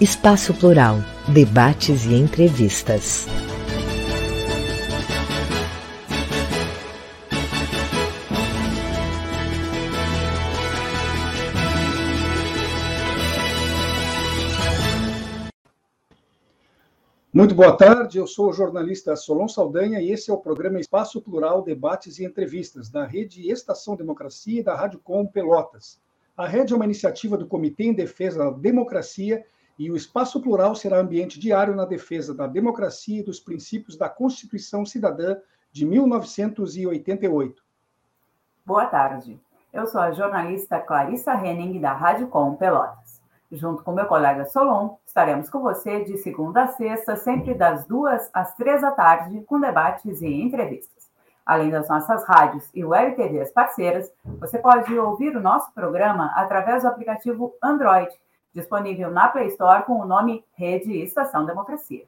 Espaço Plural, debates e entrevistas. Muito boa tarde, eu sou o jornalista Solon Saldanha e esse é o programa Espaço Plural, Debates e Entrevistas, da Rede Estação Democracia e da Rádio Com Pelotas. A rede é uma iniciativa do Comitê em Defesa da Democracia e o espaço plural será ambiente diário na defesa da democracia e dos princípios da Constituição Cidadã de 1988. Boa tarde. Eu sou a jornalista Clarissa Henning, da Rádio Com Pelotas. Junto com meu colega Solon, estaremos com você de segunda a sexta, sempre das duas às três da tarde, com debates e entrevistas. Além das nossas rádios e web TVs parceiras, você pode ouvir o nosso programa através do aplicativo Android disponível na Play Store com o nome Rede Estação Democracia.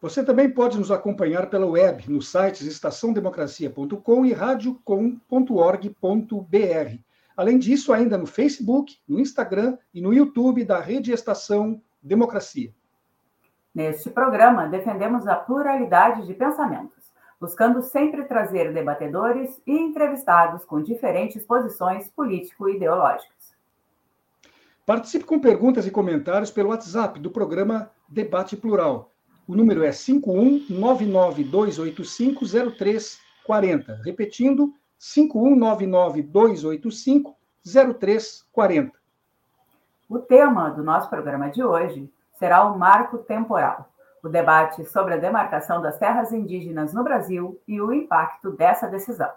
Você também pode nos acompanhar pela web nos sites estaçãodemocracia.com e radiocom.org.br. Além disso, ainda no Facebook, no Instagram e no YouTube da Rede Estação Democracia. Neste programa, defendemos a pluralidade de pensamentos, buscando sempre trazer debatedores e entrevistados com diferentes posições político-ideológicas. Participe com perguntas e comentários pelo WhatsApp do programa Debate Plural. O número é 51992850340. Repetindo, 51992850340. O tema do nosso programa de hoje será o marco temporal, o debate sobre a demarcação das terras indígenas no Brasil e o impacto dessa decisão.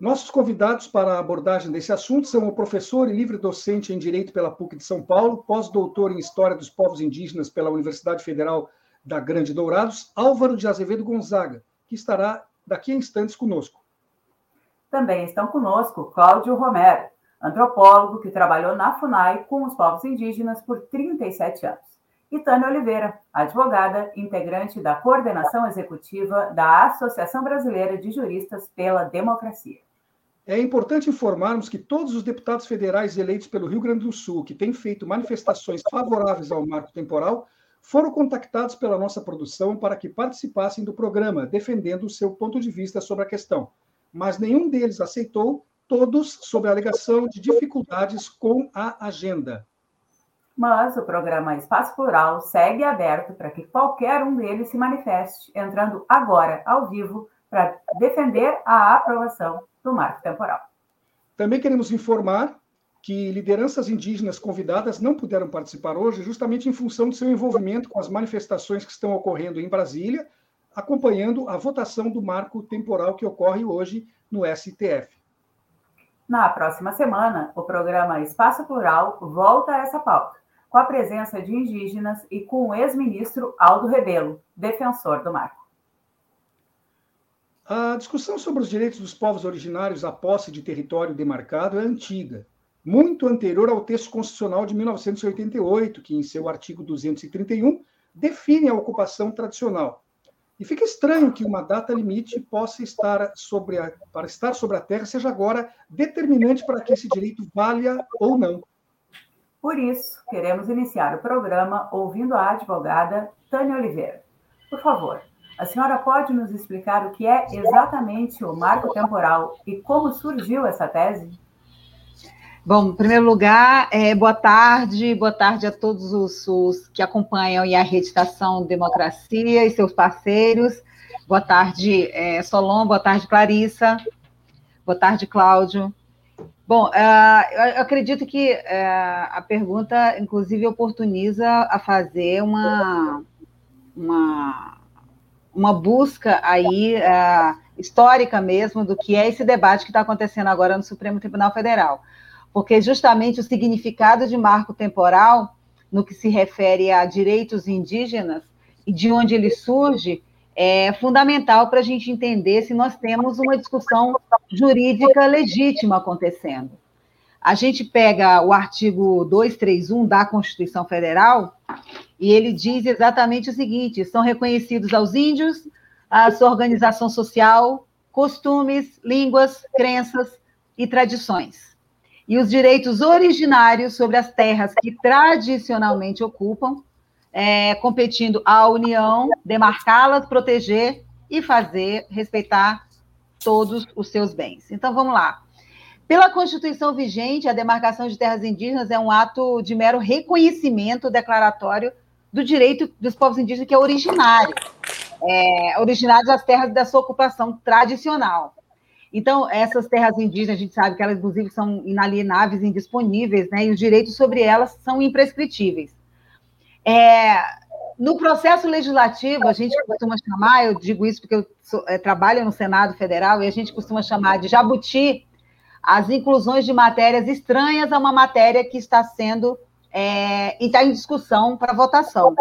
Nossos convidados para a abordagem desse assunto são o professor e livre docente em Direito pela PUC de São Paulo, pós-doutor em História dos Povos Indígenas pela Universidade Federal da Grande Dourados, Álvaro de Azevedo Gonzaga, que estará daqui a instantes conosco. Também estão conosco Cláudio Romero, antropólogo que trabalhou na FUNAI com os povos indígenas por 37 anos. E Tânia Oliveira, advogada, integrante da coordenação executiva da Associação Brasileira de Juristas pela Democracia. É importante informarmos que todos os deputados federais eleitos pelo Rio Grande do Sul que têm feito manifestações favoráveis ao marco temporal foram contactados pela nossa produção para que participassem do programa, defendendo o seu ponto de vista sobre a questão. Mas nenhum deles aceitou, todos sob a alegação de dificuldades com a agenda. Mas o programa Espaço Plural segue aberto para que qualquer um deles se manifeste, entrando agora ao vivo para defender a aprovação do marco temporal. Também queremos informar que lideranças indígenas convidadas não puderam participar hoje, justamente em função do seu envolvimento com as manifestações que estão ocorrendo em Brasília, acompanhando a votação do marco temporal que ocorre hoje no STF. Na próxima semana, o programa Espaço Plural volta a essa pauta, com a presença de indígenas e com o ex-ministro Aldo Rebelo, defensor do marco. A discussão sobre os direitos dos povos originários à posse de território demarcado é antiga. muito anterior ao texto constitucional de 1988, que, em seu artigo 231, define a ocupação tradicional. E fica estranho que uma data limite possa estar sobre a, para estar sobre a terra seja agora determinante para que esse direito valha ou não. Por isso, queremos iniciar o programa ouvindo a advogada Tânia Oliveira. Por favor, a senhora pode nos explicar o que é exatamente o marco temporal e como surgiu essa tese? Bom, em primeiro lugar, é, boa tarde, boa tarde a todos os, os que acompanham a Rede Estação Democracia e seus parceiros. Boa tarde, é, Solon, boa tarde, Clarissa, boa tarde, Cláudio. Bom, uh, eu acredito que uh, a pergunta, inclusive, oportuniza a fazer uma, uma, uma busca aí uh, histórica mesmo do que é esse debate que está acontecendo agora no Supremo Tribunal Federal. Porque justamente o significado de marco temporal, no que se refere a direitos indígenas e de onde ele surge, é fundamental para a gente entender se nós temos uma discussão jurídica legítima acontecendo. A gente pega o artigo 231 da Constituição Federal e ele diz exatamente o seguinte: são reconhecidos aos índios a sua organização social, costumes, línguas, crenças e tradições e os direitos originários sobre as terras que tradicionalmente ocupam, é, competindo à União demarcá-las, proteger e fazer respeitar todos os seus bens. Então, vamos lá. Pela Constituição vigente, a demarcação de terras indígenas é um ato de mero reconhecimento declaratório do direito dos povos indígenas, que é originário, é, originário das terras da sua ocupação tradicional. Então, essas terras indígenas, a gente sabe que elas, inclusive, são inalienáveis, indisponíveis, né? E os direitos sobre elas são imprescritíveis. É, no processo legislativo, a gente costuma chamar, eu digo isso porque eu sou, é, trabalho no Senado Federal, e a gente costuma chamar de jabuti as inclusões de matérias estranhas a uma matéria que está sendo é, está em discussão para votação.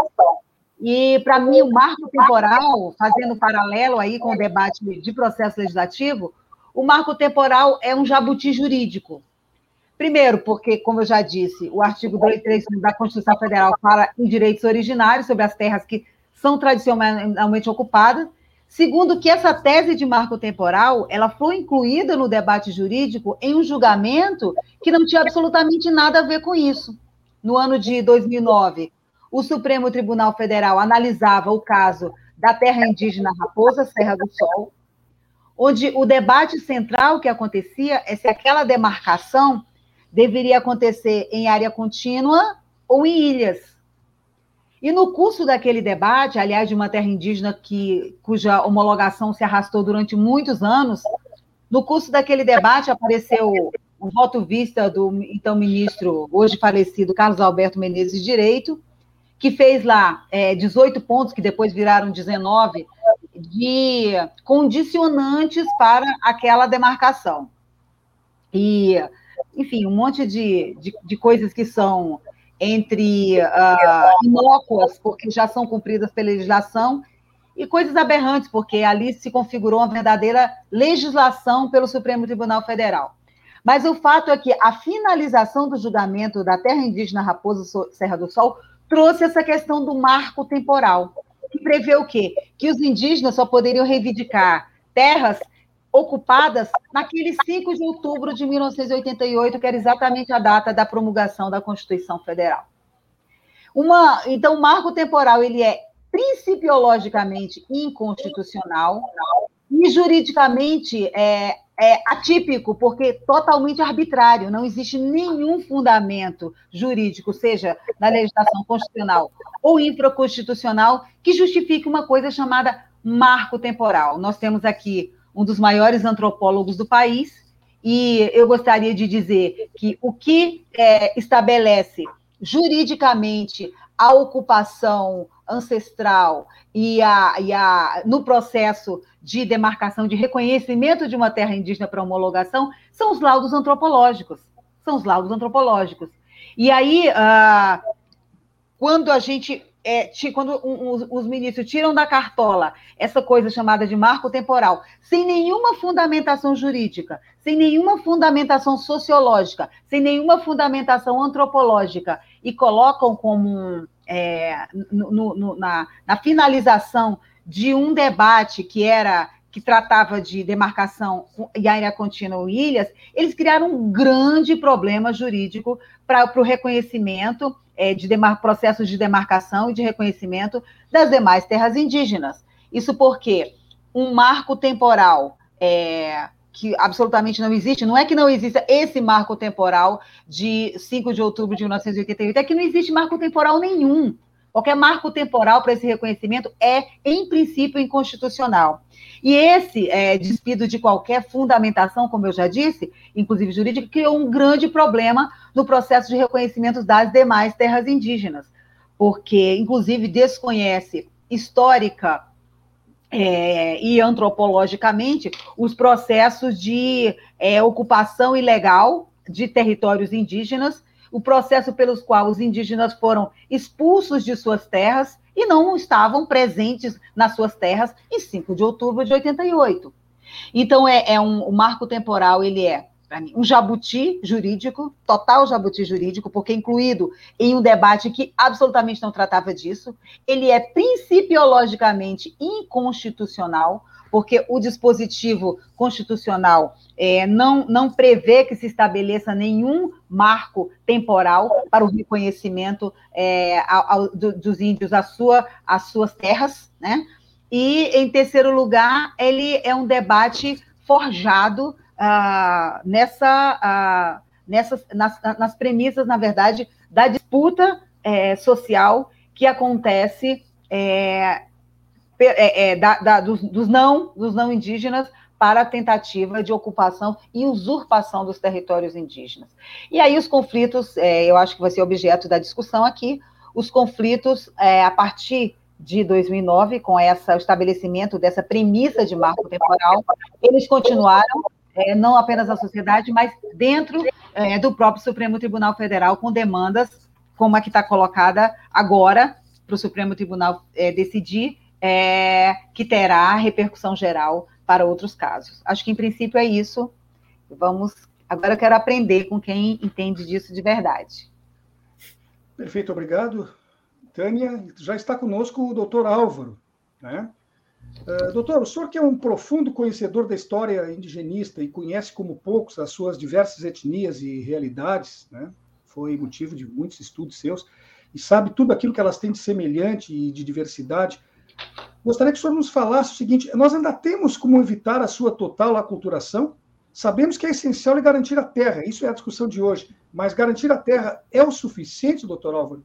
E, para mim, o marco temporal, fazendo paralelo aí com o debate de processo legislativo, o marco temporal é um jabuti jurídico. Primeiro, porque, como eu já disse, o artigo 235 da Constituição Federal fala em direitos originários sobre as terras que são tradicionalmente ocupadas. Segundo, que essa tese de marco temporal ela foi incluída no debate jurídico em um julgamento que não tinha absolutamente nada a ver com isso. No ano de 2009, o Supremo Tribunal Federal analisava o caso da terra indígena Raposa Serra do Sol, onde o debate central que acontecia é se aquela demarcação deveria acontecer em área contínua ou em ilhas. E no curso daquele debate, aliás, de uma terra indígena que, cuja homologação se arrastou durante muitos anos, no curso daquele debate apareceu um voto vista do então ministro, hoje falecido, Carlos Alberto Menezes de Direito, que fez lá é, 18 pontos, que depois viraram 19, de condicionantes para aquela demarcação. E, enfim, um monte de, de, de coisas que são entre uh, inócuas, porque já são cumpridas pela legislação, e coisas aberrantes, porque ali se configurou uma verdadeira legislação pelo Supremo Tribunal Federal. Mas o fato é que a finalização do julgamento da terra indígena Raposa Serra do Sol trouxe essa questão do marco temporal que prevê o quê? Que os indígenas só poderiam reivindicar terras ocupadas naquele 5 de outubro de 1988, que era exatamente a data da promulgação da Constituição Federal. Uma, então, o marco temporal ele é principiologicamente inconstitucional e juridicamente é, é atípico, porque totalmente arbitrário, não existe nenhum fundamento jurídico, seja na legislação constitucional ou infraconstitucional, que justifique uma coisa chamada marco temporal. Nós temos aqui um dos maiores antropólogos do país, e eu gostaria de dizer que o que é, estabelece juridicamente a ocupação ancestral e, a, e a, no processo de demarcação, de reconhecimento de uma terra indígena para homologação, são os laudos antropológicos. São os laudos antropológicos. E aí, ah, quando a gente é, quando os, os ministros tiram da cartola essa coisa chamada de marco temporal, sem nenhuma fundamentação jurídica, sem nenhuma fundamentação sociológica, sem nenhuma fundamentação antropológica, e colocam como é, no, no, na, na finalização de um debate que era que tratava de demarcação e área contínua ilhas, eles criaram um grande problema jurídico para o reconhecimento é, de demar, processos de demarcação e de reconhecimento das demais terras indígenas. Isso porque um marco temporal é, que absolutamente não existe, não é que não exista esse marco temporal de 5 de outubro de 1988, é que não existe marco temporal nenhum. Qualquer marco temporal para esse reconhecimento é, em princípio, inconstitucional. E esse é, despido de qualquer fundamentação, como eu já disse, inclusive jurídica, criou um grande problema no processo de reconhecimento das demais terras indígenas, porque, inclusive, desconhece histórica é, e antropologicamente os processos de é, ocupação ilegal de territórios indígenas o processo pelos qual os indígenas foram expulsos de suas terras e não estavam presentes nas suas terras em 5 de outubro de 88. Então, é, é um, o marco temporal, ele é, um jabuti jurídico, total jabuti jurídico, porque incluído em um debate que absolutamente não tratava disso. Ele é principiologicamente inconstitucional, porque o dispositivo constitucional é, não, não prevê que se estabeleça nenhum marco temporal para o reconhecimento é, ao, ao, do, dos índios às sua, às suas terras, né? E, em terceiro lugar, ele é um debate forjado ah, nessa, ah, nessas, nas, nas premissas, na verdade, da disputa é, social que acontece é, é, é, da, da, dos, dos, não, dos não indígenas para a tentativa de ocupação e usurpação dos territórios indígenas. E aí os conflitos, é, eu acho que vai ser objeto da discussão aqui, os conflitos é, a partir de 2009, com essa, o estabelecimento dessa premissa de marco temporal, eles continuaram, é, não apenas na sociedade, mas dentro é, do próprio Supremo Tribunal Federal, com demandas como a que está colocada agora para o Supremo Tribunal decidir, é, que terá repercussão geral para outros casos. Acho que, em princípio, é isso. Vamos. Agora eu quero aprender com quem entende disso de verdade. Perfeito, obrigado. Tânia, já está conosco o doutor Álvaro. Né? Uh, doutor, o senhor que é um profundo conhecedor da história indigenista e conhece como poucos as suas diversas etnias e realidades, né? foi motivo de muitos estudos seus, e sabe tudo aquilo que elas têm de semelhante e de diversidade. Gostaria que o senhor nos falasse o seguinte: nós ainda temos como evitar a sua total aculturação? Sabemos que é essencial garantir a terra, isso é a discussão de hoje, mas garantir a terra é o suficiente, doutor Álvaro?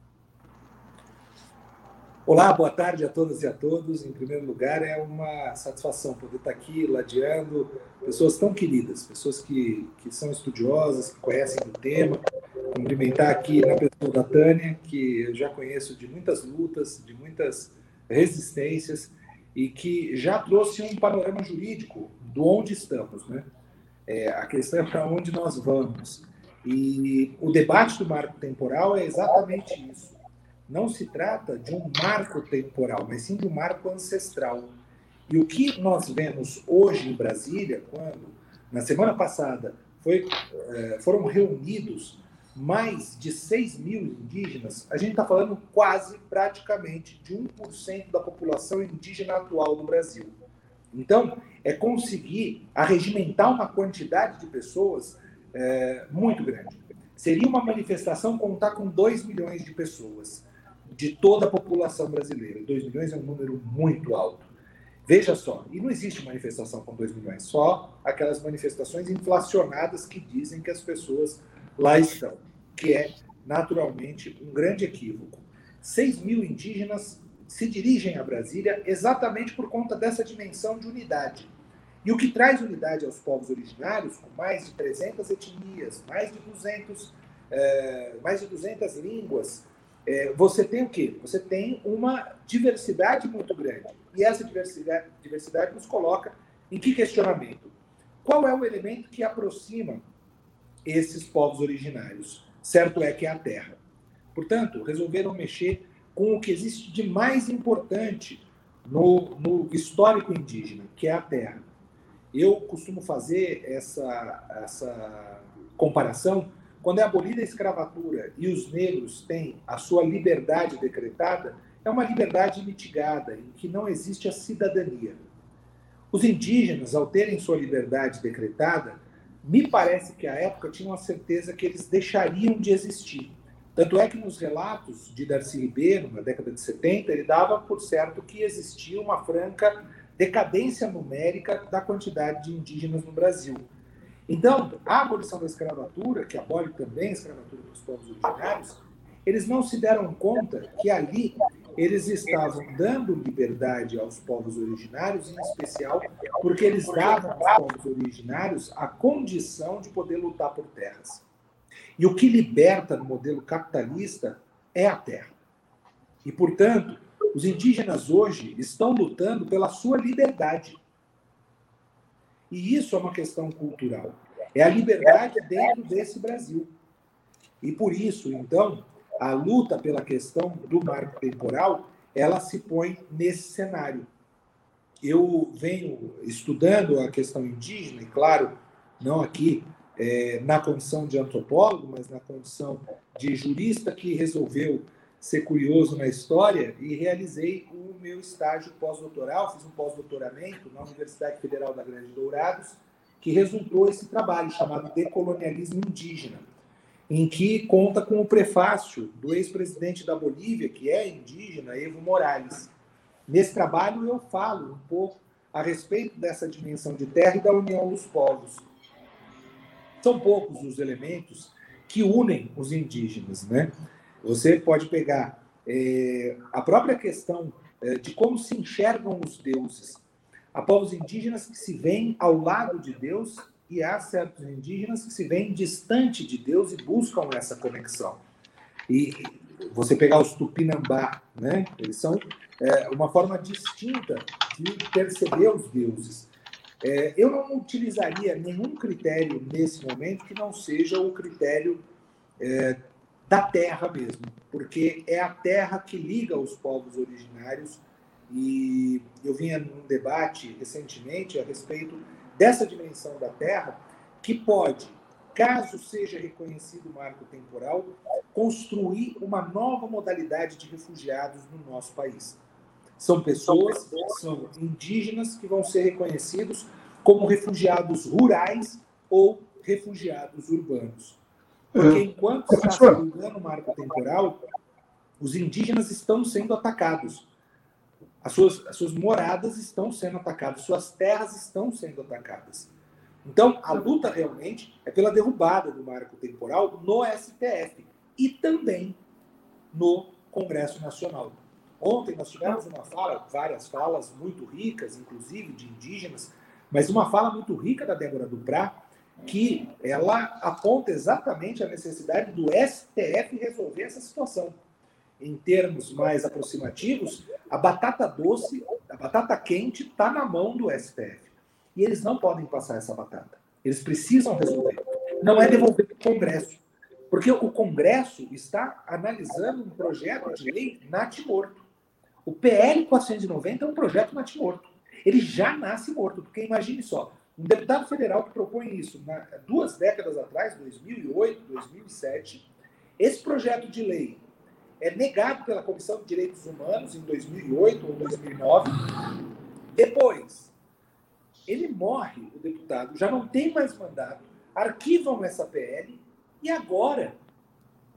Olá, boa tarde a todas e a todos. Em primeiro lugar, é uma satisfação poder estar aqui ladeando pessoas tão queridas, pessoas que, que são estudiosas, que conhecem o tema. Cumprimentar aqui na pessoa da Tânia, que eu já conheço de muitas lutas, de muitas resistências e que já trouxe um panorama jurídico do onde estamos, né? É, a questão é para onde nós vamos. E o debate do marco temporal é exatamente isso. Não se trata de um marco temporal, mas sim de um marco ancestral. E o que nós vemos hoje em Brasília, quando, na semana passada, foi, é, foram reunidos mais de 6 mil indígenas, a gente está falando quase, praticamente, de 1% da população indígena atual do Brasil. Então, é conseguir arregimentar uma quantidade de pessoas é, muito grande. Seria uma manifestação contar com 2 milhões de pessoas, de toda a população brasileira. 2 milhões é um número muito alto. Veja só, e não existe manifestação com 2 milhões, só aquelas manifestações inflacionadas que dizem que as pessoas lá estão que é, naturalmente, um grande equívoco. 6 mil indígenas se dirigem a Brasília exatamente por conta dessa dimensão de unidade. E o que traz unidade aos povos originários, com mais de 300 etnias, mais de 200, é, mais de 200 línguas, é, você tem o quê? Você tem uma diversidade muito grande. E essa diversidade, diversidade nos coloca em que questionamento? Qual é o elemento que aproxima esses povos originários? Certo é que é a terra. Portanto, resolveram mexer com o que existe de mais importante no, no histórico indígena, que é a terra. Eu costumo fazer essa, essa comparação quando é abolida a escravatura e os negros têm a sua liberdade decretada, é uma liberdade mitigada, em que não existe a cidadania. Os indígenas, ao terem sua liberdade decretada, me parece que à época tinham a certeza que eles deixariam de existir. Tanto é que nos relatos de Darcy Ribeiro, na década de 70, ele dava por certo que existia uma franca decadência numérica da quantidade de indígenas no Brasil. Então, a abolição da escravatura, que abole também a escravatura dos povos originários, eles não se deram conta que ali eles estavam dando liberdade aos povos originários, em especial porque eles davam aos povos originários a condição de poder lutar por terras. E o que liberta no modelo capitalista é a terra. E, portanto, os indígenas hoje estão lutando pela sua liberdade. E isso é uma questão cultural. É a liberdade dentro desse Brasil. E por isso, então, a luta pela questão do marco temporal, ela se põe nesse cenário. Eu venho estudando a questão indígena, e claro, não aqui é, na condição de antropólogo, mas na condição de jurista que resolveu ser curioso na história e realizei o meu estágio pós-doutoral, fiz um pós-doutoramento na Universidade Federal da Grande Dourados, que resultou esse trabalho chamado Decolonialismo Indígena em que conta com o prefácio do ex-presidente da Bolívia, que é indígena, Evo Morales. Nesse trabalho eu falo um pouco a respeito dessa dimensão de terra e da união dos povos. São poucos os elementos que unem os indígenas, né? Você pode pegar é, a própria questão é, de como se enxergam os deuses. Há povos indígenas que se veem ao lado de Deus e há certos indígenas que se veem distante de Deus e buscam essa conexão. E você pegar os tupinambá, né? Eles são é, uma forma distinta de perceber os deuses. É, eu não utilizaria nenhum critério nesse momento que não seja o critério é, da terra mesmo, porque é a terra que liga os povos originários. E eu vinha num debate recentemente a respeito dessa dimensão da Terra, que pode, caso seja reconhecido o marco temporal, construir uma nova modalidade de refugiados no nosso país. São pessoas, são indígenas que vão ser reconhecidos como refugiados rurais ou refugiados urbanos. Porque enquanto está se o marco temporal, os indígenas estão sendo atacados as suas, as suas moradas estão sendo atacadas, suas terras estão sendo atacadas. Então, a luta realmente é pela derrubada do marco temporal no STF e também no Congresso Nacional. Ontem nós tivemos uma fala, várias falas muito ricas, inclusive de indígenas, mas uma fala muito rica da Débora Duprá, que ela aponta exatamente a necessidade do STF resolver essa situação em termos mais aproximativos, a batata doce, a batata quente está na mão do STF. E eles não podem passar essa batata. Eles precisam resolver. Não é devolver para o Congresso. Porque o Congresso está analisando um projeto de lei natimorto. O PL 490 é um projeto natimorto. Ele já nasce morto. Porque imagine só, um deputado federal que propõe isso na, duas décadas atrás, 2008, 2007, esse projeto de lei é negado pela Comissão de Direitos Humanos em 2008 ou 2009. Depois, ele morre, o deputado, já não tem mais mandato, arquivam essa PL e agora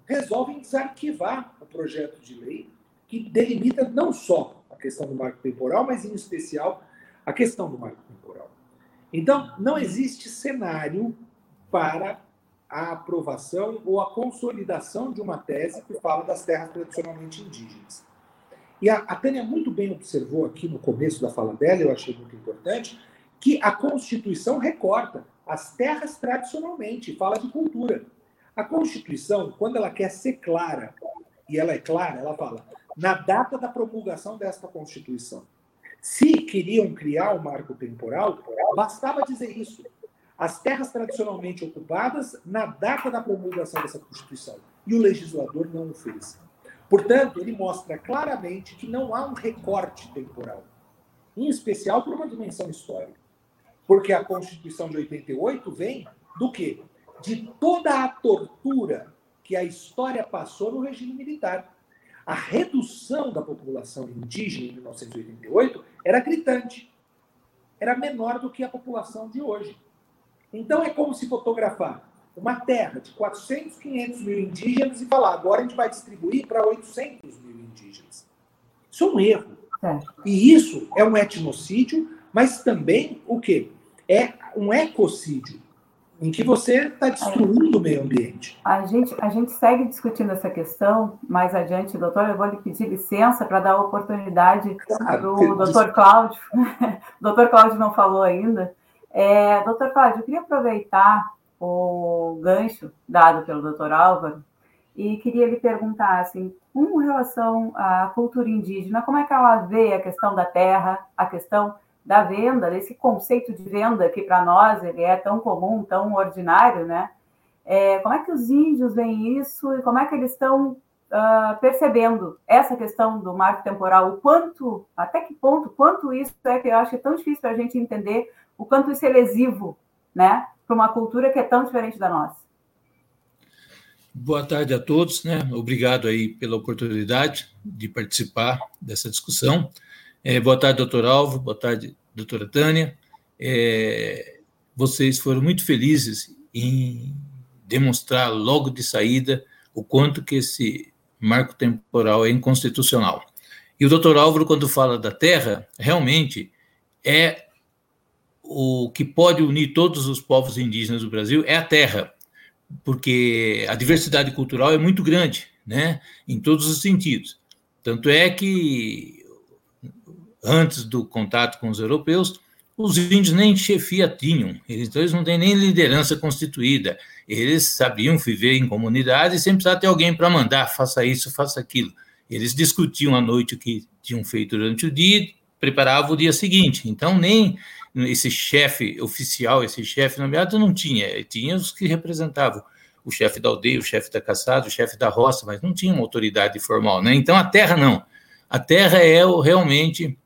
resolvem desarquivar o projeto de lei que delimita não só a questão do marco temporal, mas em especial a questão do marco temporal. Então, não existe cenário para a aprovação ou a consolidação de uma tese que fala das terras tradicionalmente indígenas. E a, a Tânia muito bem observou aqui no começo da fala dela, eu achei muito importante, que a Constituição recorta as terras tradicionalmente, fala de cultura. A Constituição, quando ela quer ser clara, e ela é clara, ela fala, na data da promulgação desta Constituição. Se queriam criar um marco temporal, bastava dizer isso as terras tradicionalmente ocupadas na data da promulgação dessa Constituição. E o legislador não o fez. Portanto, ele mostra claramente que não há um recorte temporal, em especial por uma dimensão histórica. Porque a Constituição de 88 vem do quê? De toda a tortura que a história passou no regime militar. A redução da população indígena em 1988 era gritante. Era menor do que a população de hoje. Então é como se fotografar uma terra de 400, 500 mil indígenas e falar, agora a gente vai distribuir para 800 mil indígenas. Isso é um erro. É. E isso é um etnocídio, mas também o quê? É um ecocídio, em que você está destruindo o meio ambiente. A gente, a gente segue discutindo essa questão mais adiante, doutor. Eu vou lhe pedir licença para dar a oportunidade claro, para o doutor Cláudio. o doutor Cláudio não falou ainda. É, doutor Cláudio, eu queria aproveitar o gancho dado pelo doutor Álvaro e queria lhe perguntar, assim, com relação à cultura indígena, como é que ela vê a questão da terra, a questão da venda, desse conceito de venda que para nós ele é tão comum, tão ordinário, né? É, como é que os índios veem isso e como é que eles estão uh, percebendo essa questão do marco temporal? O quanto, até que ponto, quanto isso é que eu acho que é tão difícil para a gente entender o quanto isso é lesivo, né? para uma cultura que é tão diferente da nossa. Boa tarde a todos, né? Obrigado aí pela oportunidade de participar dessa discussão. É, boa tarde, doutor Alvo, boa tarde, doutora Tânia. É, vocês foram muito felizes em demonstrar logo de saída o quanto que esse marco temporal é inconstitucional. E o doutor Álvaro, quando fala da Terra, realmente é o que pode unir todos os povos indígenas do Brasil é a terra, porque a diversidade cultural é muito grande, né, em todos os sentidos. Tanto é que antes do contato com os europeus, os índios nem chefia tinham, eles, então eles não têm nem liderança constituída, eles sabiam viver em comunidade e sempre precisava ter alguém para mandar, faça isso, faça aquilo. Eles discutiam à noite o que tinham feito durante o dia, preparavam o dia seguinte. Então, nem esse chefe oficial, esse chefe nomeado não tinha, tinha os que representavam o chefe da aldeia, o chefe da caçada, o chefe da roça, mas não tinha uma autoridade formal, né? Então a terra não. A terra é o, realmente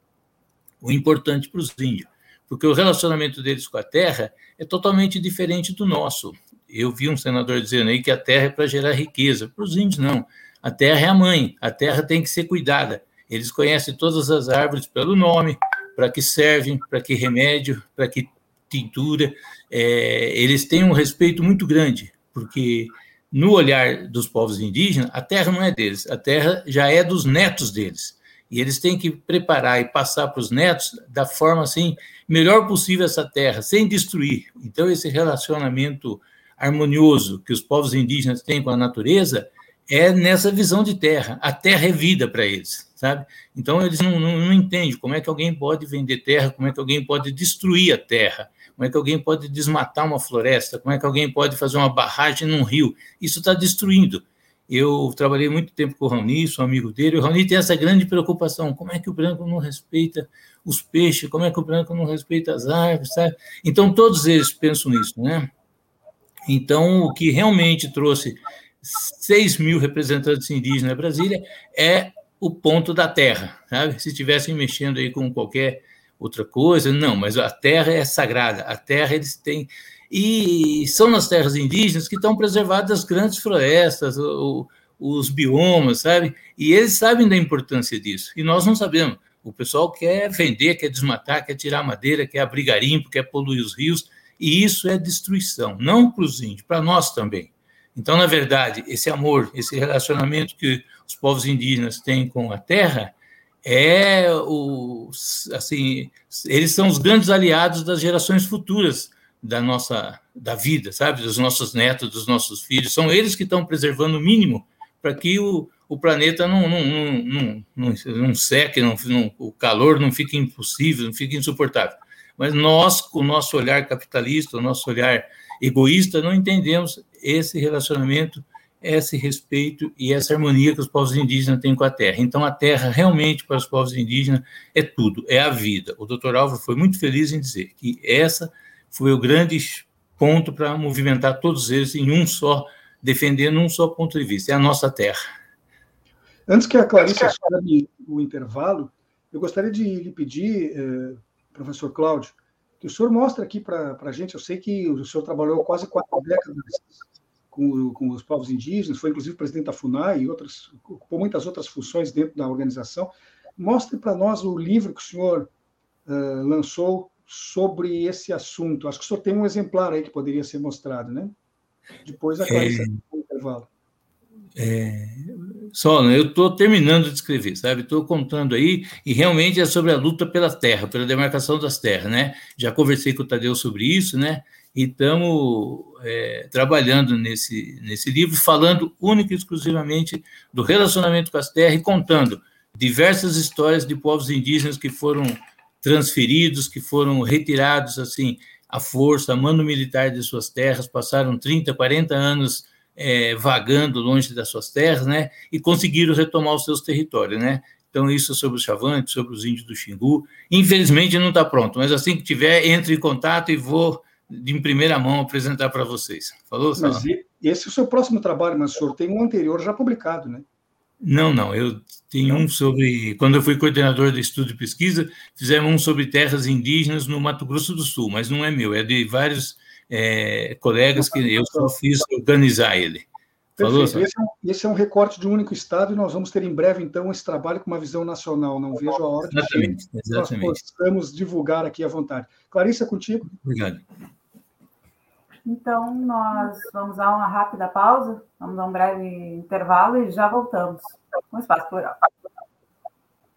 o importante para os índios, porque o relacionamento deles com a terra é totalmente diferente do nosso. Eu vi um senador dizendo aí que a terra é para gerar riqueza. Para os índios, não. A terra é a mãe, a terra tem que ser cuidada. Eles conhecem todas as árvores pelo nome, para que servem, para que remédio, para que tintura. É, eles têm um respeito muito grande, porque no olhar dos povos indígenas, a terra não é deles, a terra já é dos netos deles. E eles têm que preparar e passar para os netos da forma assim melhor possível essa terra, sem destruir. Então esse relacionamento harmonioso que os povos indígenas têm com a natureza é nessa visão de terra. A terra é vida para eles, sabe? Então eles não, não, não, entendem como é que alguém pode vender terra, como é que alguém pode destruir a terra, como é que alguém pode desmatar uma floresta, como é que alguém pode fazer uma barragem num rio. Isso está destruindo. Eu trabalhei muito tempo com o Raoni, sou amigo dele, o Raoni tem essa grande preocupação: como é que o branco não respeita os peixes, como é que o branco não respeita as árvores, sabe? Então todos eles pensam nisso, né? Então, o que realmente trouxe 6 mil representantes indígenas em Brasília é o ponto da terra, sabe? Se estivessem mexendo aí com qualquer outra coisa, não, mas a terra é sagrada, a terra eles têm. E são nas terras indígenas que estão preservadas as grandes florestas, o, os biomas, sabe? E eles sabem da importância disso, e nós não sabemos. O pessoal quer vender, quer desmatar, quer tirar madeira, quer abrir garimpo, quer poluir os rios, e isso é destruição, não para os índios, para nós também. Então, na verdade, esse amor, esse relacionamento que os povos indígenas têm com a terra é o assim, eles são os grandes aliados das gerações futuras da nossa da vida, sabe, dos nossos netos, dos nossos filhos. São eles que estão preservando o mínimo para que o, o planeta não, não, não, não, não, seque, não, não, o calor não fique impossível, não fique insuportável. Mas nós, com o nosso olhar capitalista, o nosso olhar egoísta, não entendemos esse relacionamento, esse respeito e essa harmonia que os povos indígenas têm com a terra. Então, a terra, realmente, para os povos indígenas, é tudo, é a vida. O doutor Álvaro foi muito feliz em dizer que essa foi o grande ponto para movimentar todos eles em um só, defendendo um só ponto de vista, é a nossa terra. Antes que a Clarice chame o intervalo, eu gostaria de lhe pedir, eh, professor Cláudio, que o senhor mostre aqui para a gente, eu sei que o senhor trabalhou quase quatro décadas com, com, os povos indígenas, foi inclusive presidente da FUNAI e outras, ocupou muitas outras funções dentro da organização. Mostre para nós o livro que o senhor uh, lançou sobre esse assunto. Acho que o senhor tem um exemplar aí que poderia ser mostrado, né? Depois a Clarice é, no intervalo. É, só, né? eu estou terminando de escrever, sabe? Estou contando aí, e realmente é sobre a luta pela terra, pela demarcação das terras, né? Já conversei com o Tadeu sobre isso, né? E estamos é, trabalhando nesse, nesse livro, falando única e exclusivamente do relacionamento com as terras e contando diversas histórias de povos indígenas que foram transferidos, que foram retirados, assim, à força, a mando militar de suas terras, passaram 30, 40 anos é, vagando longe das suas terras, né, e conseguiram retomar os seus territórios, né. Então, isso é sobre os chavantes, sobre os índios do Xingu. Infelizmente, não está pronto, mas assim que tiver, entre em contato e vou, de primeira mão, apresentar para vocês. Falou, Mas esse é o seu próximo trabalho, mas o senhor tem um anterior já publicado, né? Não, não. Eu tenho um sobre. Quando eu fui coordenador do estudo de pesquisa, fizemos um sobre terras indígenas no Mato Grosso do Sul, mas não é meu, é de vários é, colegas que eu só fiz organizar ele. Falou, esse, é um, esse, é um, recorte de um único estado e nós vamos ter em breve, então, esse trabalho com uma visão nacional. Não vejo a hora exatamente, que exatamente. nós possamos divulgar aqui à vontade. Clarissa, contigo. Obrigado. Então, nós vamos dar uma rápida pausa, vamos dar um breve intervalo e já voltamos o Espaço Plural.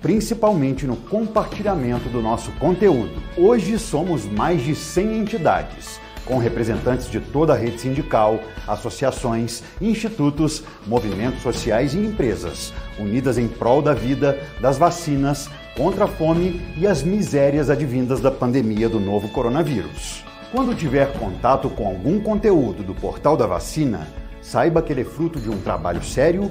principalmente no compartilhamento do nosso conteúdo. Hoje somos mais de 100 entidades, com representantes de toda a rede sindical, associações, institutos, movimentos sociais e empresas, unidas em prol da vida, das vacinas, contra a fome e as misérias advindas da pandemia do novo coronavírus. Quando tiver contato com algum conteúdo do Portal da Vacina, Saiba que ele é fruto de um trabalho sério,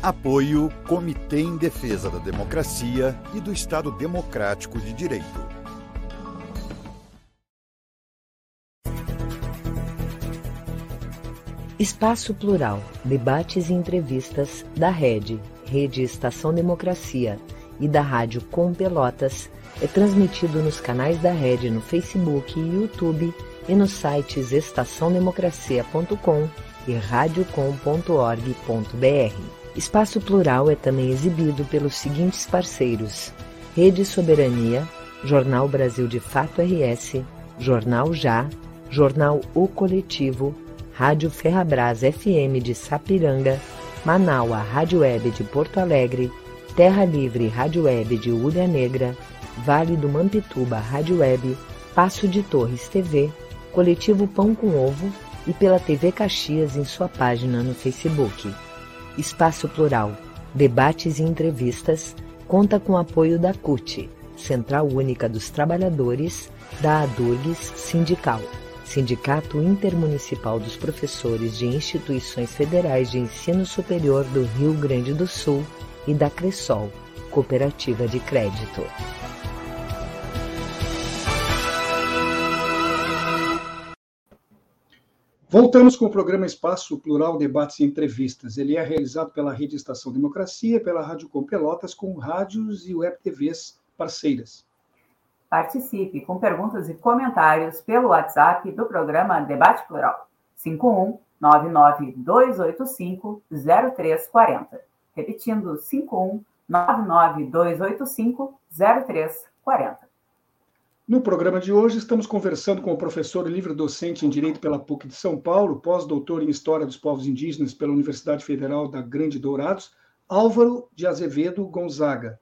Apoio Comitê em Defesa da Democracia e do Estado Democrático de Direito. Espaço Plural, debates e entrevistas da Rede, Rede Estação Democracia e da Rádio Com Pelotas é transmitido nos canais da Rede no Facebook e YouTube e nos sites estaçãodemocracia.com e radiocom.org.br. Espaço Plural é também exibido pelos seguintes parceiros: Rede Soberania, Jornal Brasil de Fato RS, Jornal Já, Jornal O Coletivo, Rádio Ferrabras FM de Sapiranga, Manaua Rádio Web de Porto Alegre, Terra Livre Rádio Web de Ulha Negra, Vale do Mampituba Rádio Web, Passo de Torres TV, Coletivo Pão com Ovo e pela TV Caxias em sua página no Facebook. Espaço Plural, debates e entrevistas, conta com apoio da CUT, Central Única dos Trabalhadores, da ADURGS Sindical, Sindicato Intermunicipal dos Professores de Instituições Federais de Ensino Superior do Rio Grande do Sul e da Cressol, Cooperativa de Crédito. Voltamos com o programa Espaço Plural Debates e Entrevistas. Ele é realizado pela Rede Estação Democracia, pela Rádio Com Pelotas, com rádios e web TVs parceiras. Participe com perguntas e comentários pelo WhatsApp do programa Debate Plural, 51 99285 0340. Repetindo, 51 99285 0340. No programa de hoje, estamos conversando com o professor livre-docente em Direito pela PUC de São Paulo, pós-doutor em História dos Povos Indígenas pela Universidade Federal da Grande Dourados, Álvaro de Azevedo Gonzaga.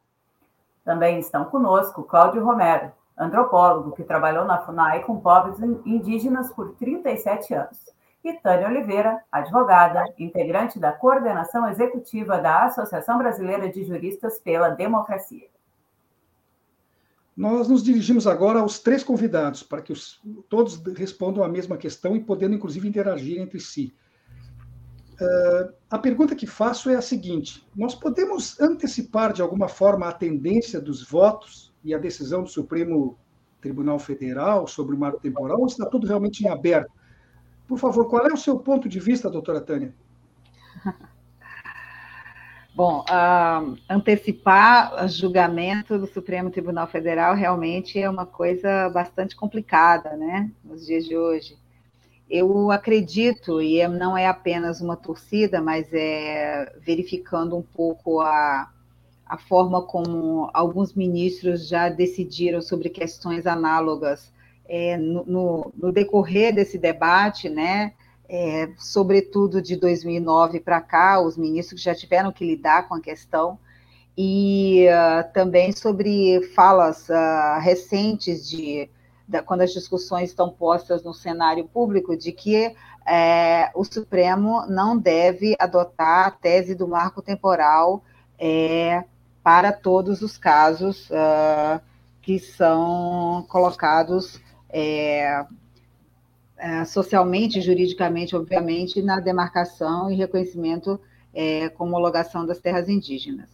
Também estão conosco Cláudio Romero, antropólogo que trabalhou na FUNAI com povos indígenas por 37 anos, e Tânia Oliveira, advogada, integrante da coordenação executiva da Associação Brasileira de Juristas pela Democracia. Nós nos dirigimos agora aos três convidados, para que os, todos respondam a mesma questão e podendo, inclusive, interagir entre si. Uh, a pergunta que faço é a seguinte: nós podemos antecipar de alguma forma a tendência dos votos e a decisão do Supremo Tribunal Federal sobre o marco temporal, ou está tudo realmente em aberto? Por favor, qual é o seu ponto de vista, doutora Tânia? Bom, uh, antecipar julgamento do Supremo Tribunal Federal realmente é uma coisa bastante complicada, né, nos dias de hoje. Eu acredito, e é, não é apenas uma torcida, mas é verificando um pouco a, a forma como alguns ministros já decidiram sobre questões análogas é, no, no, no decorrer desse debate, né, é, sobretudo de 2009 para cá, os ministros já tiveram que lidar com a questão, e uh, também sobre falas uh, recentes de, quando as discussões estão postas no cenário público, de que é, o Supremo não deve adotar a tese do marco temporal é, para todos os casos uh, que são colocados é, é, socialmente, juridicamente, obviamente, na demarcação e reconhecimento é, com homologação das terras indígenas.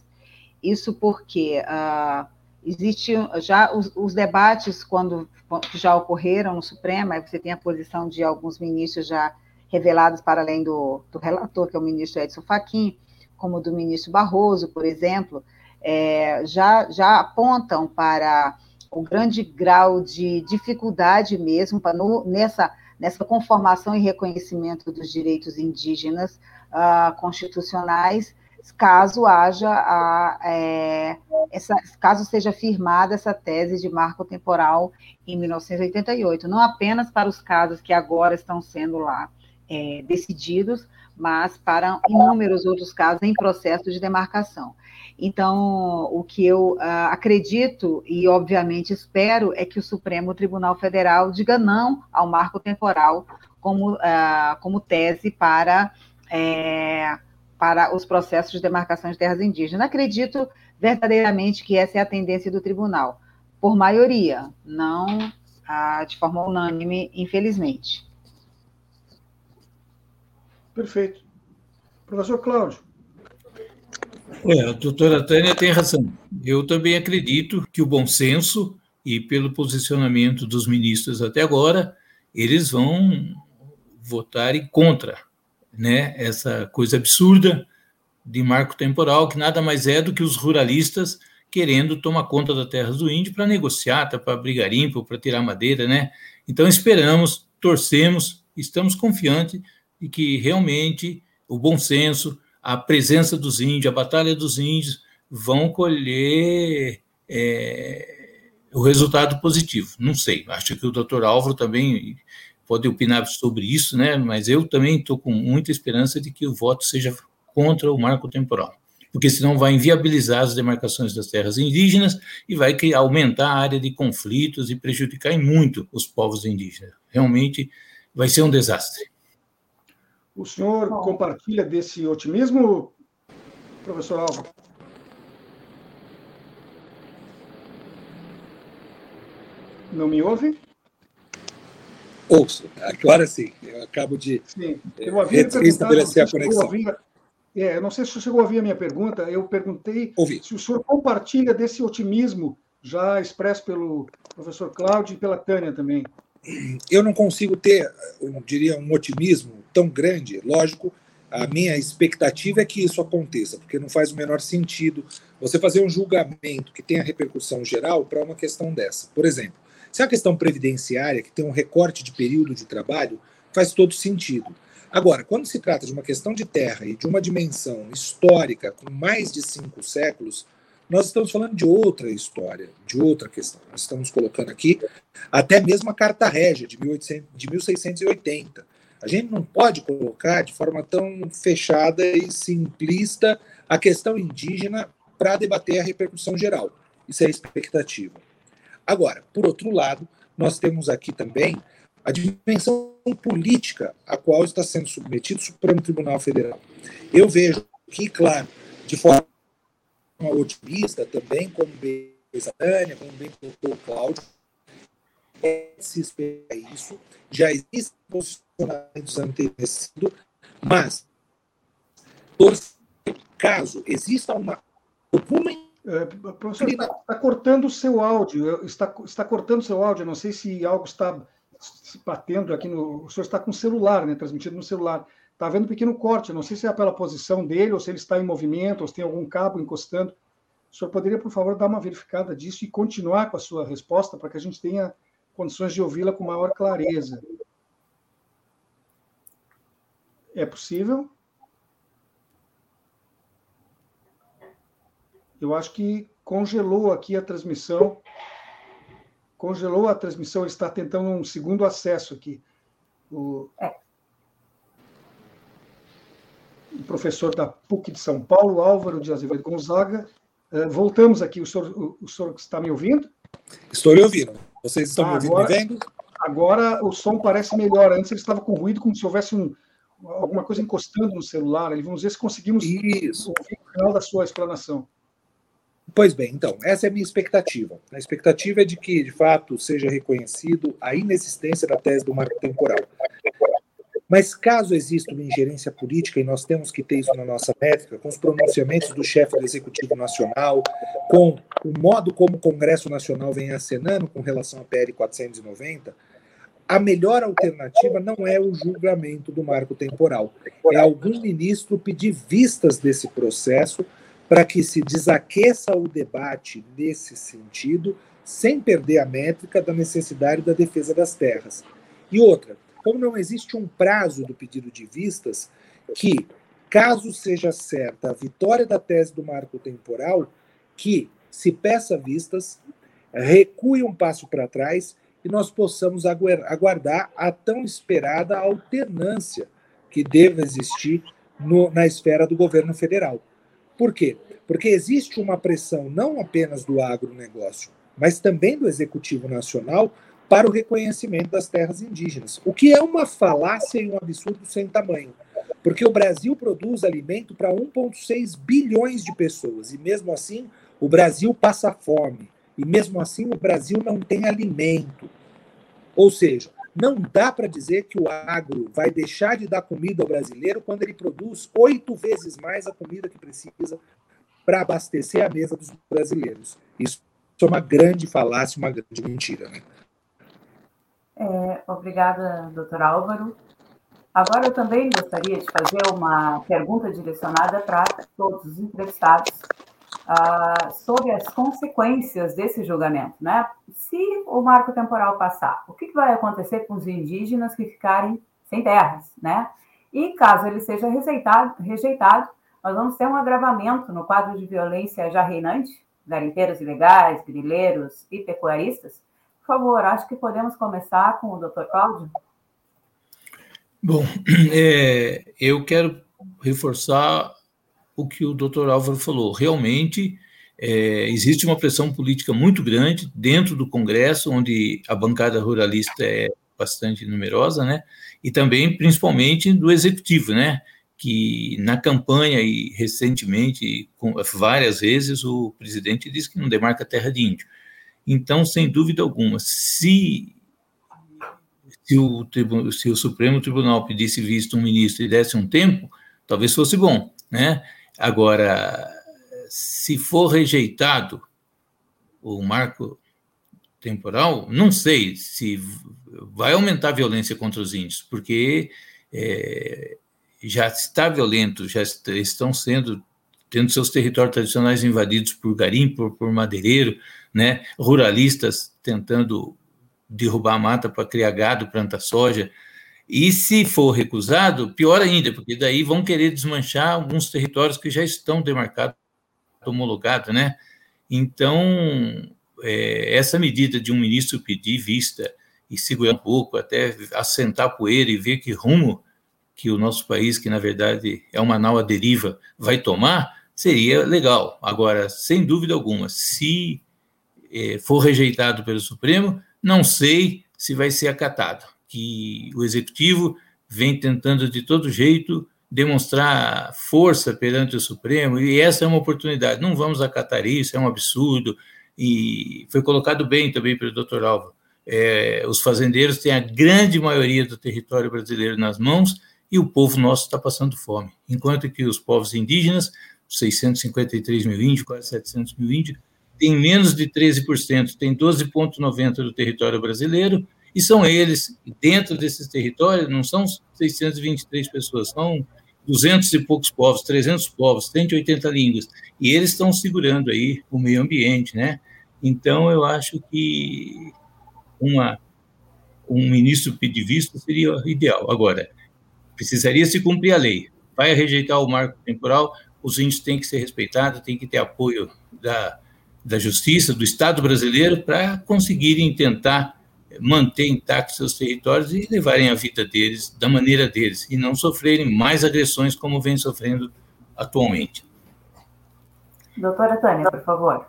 Isso porque uh, existe já os, os, debates quando já ocorreram no Supremo, aí você tem a posição de alguns ministros já revelados para além do, do relator, que é o ministro Edson Fachin, como do ministro Barroso, por exemplo, é, já, já apontam para o grande grau de dificuldade mesmo para no, nessa nessa conformação e reconhecimento dos direitos indígenas uh, constitucionais, caso haja a, é, essa, caso seja firmada essa tese de marco temporal em 1988, não apenas para os casos que agora estão sendo lá é, decididos, mas para inúmeros outros casos em processo de demarcação. Então, o que eu uh, acredito e, obviamente, espero é que o Supremo Tribunal Federal diga não ao marco temporal como, uh, como tese para, é, para os processos de demarcação de terras indígenas. Acredito verdadeiramente que essa é a tendência do tribunal, por maioria, não uh, de forma unânime, infelizmente. Perfeito. Professor Cláudio. É, a doutora Tânia tem razão. Eu também acredito que o bom senso e pelo posicionamento dos ministros até agora, eles vão votar contra né, essa coisa absurda de marco temporal, que nada mais é do que os ruralistas querendo tomar conta da terra do índio para negociar, tá, para brigar limpo, para tirar madeira, né? Então esperamos, torcemos, estamos confiantes de que realmente o bom senso, a presença dos índios, a batalha dos índios, vão colher é, o resultado positivo. Não sei, acho que o doutor Álvaro também pode opinar sobre isso, né? mas eu também estou com muita esperança de que o voto seja contra o marco temporal, porque senão vai inviabilizar as demarcações das terras indígenas e vai aumentar a área de conflitos e prejudicar muito os povos indígenas. Realmente vai ser um desastre. O senhor Bom. compartilha desse otimismo, professor Alva? Não me ouve? Ouço, agora sim. Eu acabo de sim. Eu havia estabelecer a conexão. É, eu não sei se chegou a ouvir a minha pergunta. Eu perguntei Ouvi. se o senhor compartilha desse otimismo já expresso pelo professor Cláudio e pela Tânia também eu não consigo ter, eu diria, um otimismo tão grande. Lógico, a minha expectativa é que isso aconteça, porque não faz o menor sentido você fazer um julgamento que tenha repercussão geral para uma questão dessa. Por exemplo, se é a questão previdenciária, que tem um recorte de período de trabalho, faz todo sentido. Agora, quando se trata de uma questão de terra e de uma dimensão histórica com mais de cinco séculos, nós estamos falando de outra história, de outra questão. Nós estamos colocando aqui até mesmo a Carta Régia de, 1800, de 1680. A gente não pode colocar de forma tão fechada e simplista a questão indígena para debater a repercussão geral. Isso é expectativa. Agora, por outro lado, nós temos aqui também a dimensão política a qual está sendo submetido o Supremo Tribunal Federal. Eu vejo aqui, claro, de forma otimista também, como bem a Tânia, como bem colocou o Cláudio, é se espera isso, já existem posicionamentos anteriores, mas caso exista uma alguma é, professor, está, está cortando o seu áudio, está, está cortando o seu áudio, não sei se algo está se batendo aqui no. O senhor está com o celular, né? Transmitido no celular. Está havendo um pequeno corte, não sei se é pela posição dele, ou se ele está em movimento, ou se tem algum cabo encostando. O senhor poderia, por favor, dar uma verificada disso e continuar com a sua resposta para que a gente tenha condições de ouvi-la com maior clareza. É possível? Eu acho que congelou aqui a transmissão. Congelou a transmissão, ele está tentando um segundo acesso aqui. O, é. O professor da PUC de São Paulo, Álvaro de Azevedo Gonzaga. Uh, voltamos aqui. O senhor, o, senhor está me ouvindo? Estou lhe ouvindo. Vocês estão ah, me ouvindo agora, me vendo? Agora o som parece melhor. Antes ele estava com ruído, como se houvesse um, alguma coisa encostando no celular. Vamos ver se conseguimos Isso. ouvir o final da sua explanação. Pois bem, então, essa é a minha expectativa. A expectativa é de que, de fato, seja reconhecido a inexistência da tese do marco temporal. Mas caso exista uma ingerência política, e nós temos que ter isso na nossa métrica, com os pronunciamentos do chefe do Executivo Nacional, com o modo como o Congresso Nacional vem acenando com relação à PL 490, a melhor alternativa não é o julgamento do marco temporal. É algum ministro pedir vistas desse processo para que se desaqueça o debate nesse sentido, sem perder a métrica da necessidade da defesa das terras. E outra, como não existe um prazo do pedido de vistas, que, caso seja certa a vitória da tese do marco temporal, que se peça vistas, recue um passo para trás e nós possamos aguardar a tão esperada alternância que deve existir no, na esfera do governo federal. Por quê? Porque existe uma pressão não apenas do agronegócio, mas também do Executivo Nacional para o reconhecimento das terras indígenas, o que é uma falácia e um absurdo sem tamanho. Porque o Brasil produz alimento para 1,6 bilhões de pessoas, e mesmo assim o Brasil passa fome, e mesmo assim o Brasil não tem alimento. Ou seja, não dá para dizer que o agro vai deixar de dar comida ao brasileiro quando ele produz oito vezes mais a comida que precisa para abastecer a mesa dos brasileiros. Isso é uma grande falácia, uma grande mentira. Né? É, obrigada, doutor Álvaro. Agora eu também gostaria de fazer uma pergunta direcionada para todos os entrevistados uh, sobre as consequências desse julgamento, né? Se o marco temporal passar, o que vai acontecer com os indígenas que ficarem sem terras, né? E caso ele seja rejeitado, rejeitado, nós vamos ter um agravamento no quadro de violência já reinante, garimpeiros ilegais, grileiros e pecuaristas. Por favor, acho que podemos começar com o doutor Cláudio. Bom, é, eu quero reforçar o que o doutor Álvaro falou. Realmente é, existe uma pressão política muito grande dentro do Congresso, onde a bancada ruralista é bastante numerosa, né? E também, principalmente, do Executivo, né? Que na campanha e recentemente, várias vezes, o presidente disse que não demarca terra de índio. Então, sem dúvida alguma, se se o, se o Supremo Tribunal pedisse visto um ministro e desse um tempo, talvez fosse bom, né? Agora, se for rejeitado o marco temporal, não sei se vai aumentar a violência contra os índios, porque é, já está violento, já estão sendo tendo seus territórios tradicionais invadidos por garimpo, por, por madeireiro, né? Ruralistas tentando derrubar a mata para criar gado, plantar soja. E se for recusado, pior ainda, porque daí vão querer desmanchar alguns territórios que já estão demarcados, homologados, né? Então, é, essa medida de um ministro pedir vista e segurar um pouco, até assentar poeira e ver que rumo que o nosso país, que na verdade é uma nau à deriva, vai tomar, seria legal. Agora, sem dúvida alguma, se for rejeitado pelo Supremo, não sei se vai ser acatado. Que o Executivo vem tentando de todo jeito demonstrar força perante o Supremo, e essa é uma oportunidade. Não vamos acatar isso, é um absurdo, e foi colocado bem também pelo doutor Alva. É, os fazendeiros têm a grande maioria do território brasileiro nas mãos e o povo nosso está passando fome. Enquanto que os povos indígenas, 653 mil índios, quase 700 mil índios, têm menos de 13%, têm 12,90% do território brasileiro, e são eles, dentro desses territórios, não são 623 pessoas, são 200 e poucos povos, 300 povos, 180 línguas, e eles estão segurando aí o meio ambiente, né? Então, eu acho que uma, um ministro pedir visto seria ideal. Agora, precisaria se cumprir a lei. Vai rejeitar o marco temporal, os índios têm que ser respeitados, têm que ter apoio da, da justiça, do Estado brasileiro, para conseguirem tentar manter intactos seus territórios e levarem a vida deles da maneira deles, e não sofrerem mais agressões como vem sofrendo atualmente. Doutora Tânia, por favor.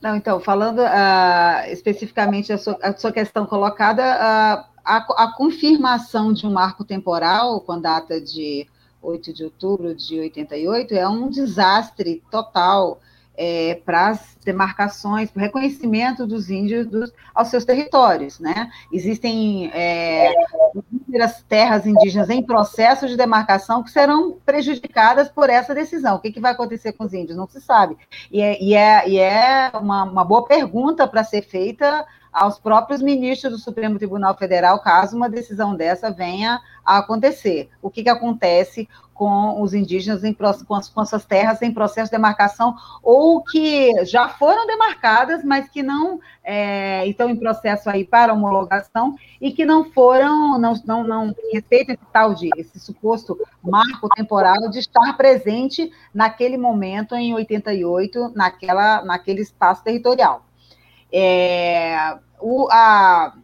Não, então, falando uh, especificamente a sua, a sua, questão colocada, uh, a, a, confirmação de um marco temporal com data de 8 de outubro de 88 é um desastre total é, para as demarcações, para o reconhecimento dos índios dos, aos seus territórios, né? Existem é, terras indígenas em processo de demarcação que serão prejudicadas por essa decisão. O que, que vai acontecer com os índios? Não se sabe. E é, e é, e é uma, uma boa pergunta para ser feita aos próprios ministros do Supremo Tribunal Federal, caso uma decisão dessa venha a acontecer. O que, que acontece com os indígenas em, com, as, com suas terras em processo de demarcação, ou que já foram demarcadas, mas que não é, estão em processo aí para homologação e que não foram, não, não, não respeitam esse tal de, esse suposto marco temporal de estar presente naquele momento, em 88, naquela, naquele espaço territorial. É, o, a,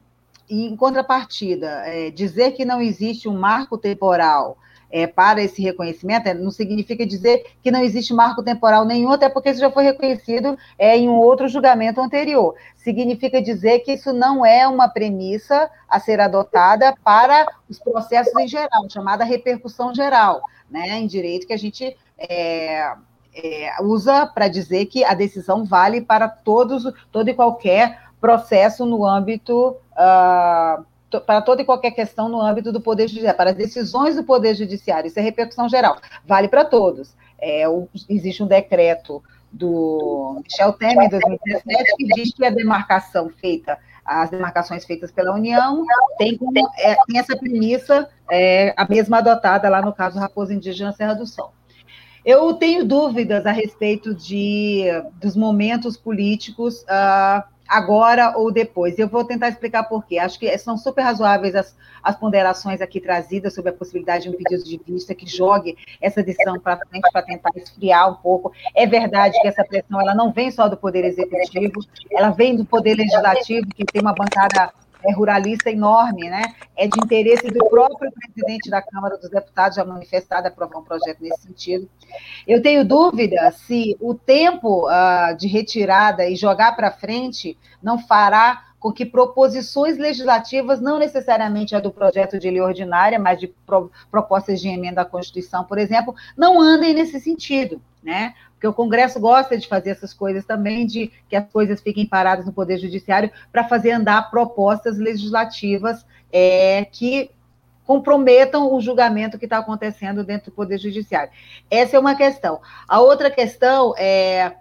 em contrapartida, é, dizer que não existe um marco temporal é, para esse reconhecimento é, não significa dizer que não existe marco temporal nenhum, até porque isso já foi reconhecido é, em um outro julgamento anterior. Significa dizer que isso não é uma premissa a ser adotada para os processos em geral, chamada repercussão geral, né, em direito que a gente é, é, usa para dizer que a decisão vale para todos, todo e qualquer processo no âmbito, uh, para toda e qualquer questão no âmbito do Poder Judiciário, para as decisões do Poder Judiciário, isso é repercussão geral, vale para todos. É, o, existe um decreto do Michel Temer, em 2017, que diz que a demarcação feita, as demarcações feitas pela União, tem, é, tem essa premissa, é, a mesma adotada lá no caso Raposa Indígena Serra do Sol. Eu tenho dúvidas a respeito de, dos momentos políticos uh, agora ou depois. Eu vou tentar explicar por quê. Acho que são super razoáveis as, as ponderações aqui trazidas sobre a possibilidade de um pedido de vista que jogue essa decisão para frente para tentar esfriar um pouco. É verdade que essa pressão ela não vem só do Poder Executivo, ela vem do Poder Legislativo, que tem uma bancada é, ruralista enorme, né? É de interesse do próprio presidente da Câmara dos Deputados já manifestado aprovar um projeto nesse sentido. Eu tenho dúvida se o tempo uh, de retirada e jogar para frente não fará com que proposições legislativas, não necessariamente a do projeto de lei ordinária, mas de pro, propostas de emenda à Constituição, por exemplo, não andem nesse sentido, né? Porque o Congresso gosta de fazer essas coisas também, de que as coisas fiquem paradas no Poder Judiciário para fazer andar propostas legislativas é, que comprometam o julgamento que está acontecendo dentro do Poder Judiciário. Essa é uma questão. A outra questão é,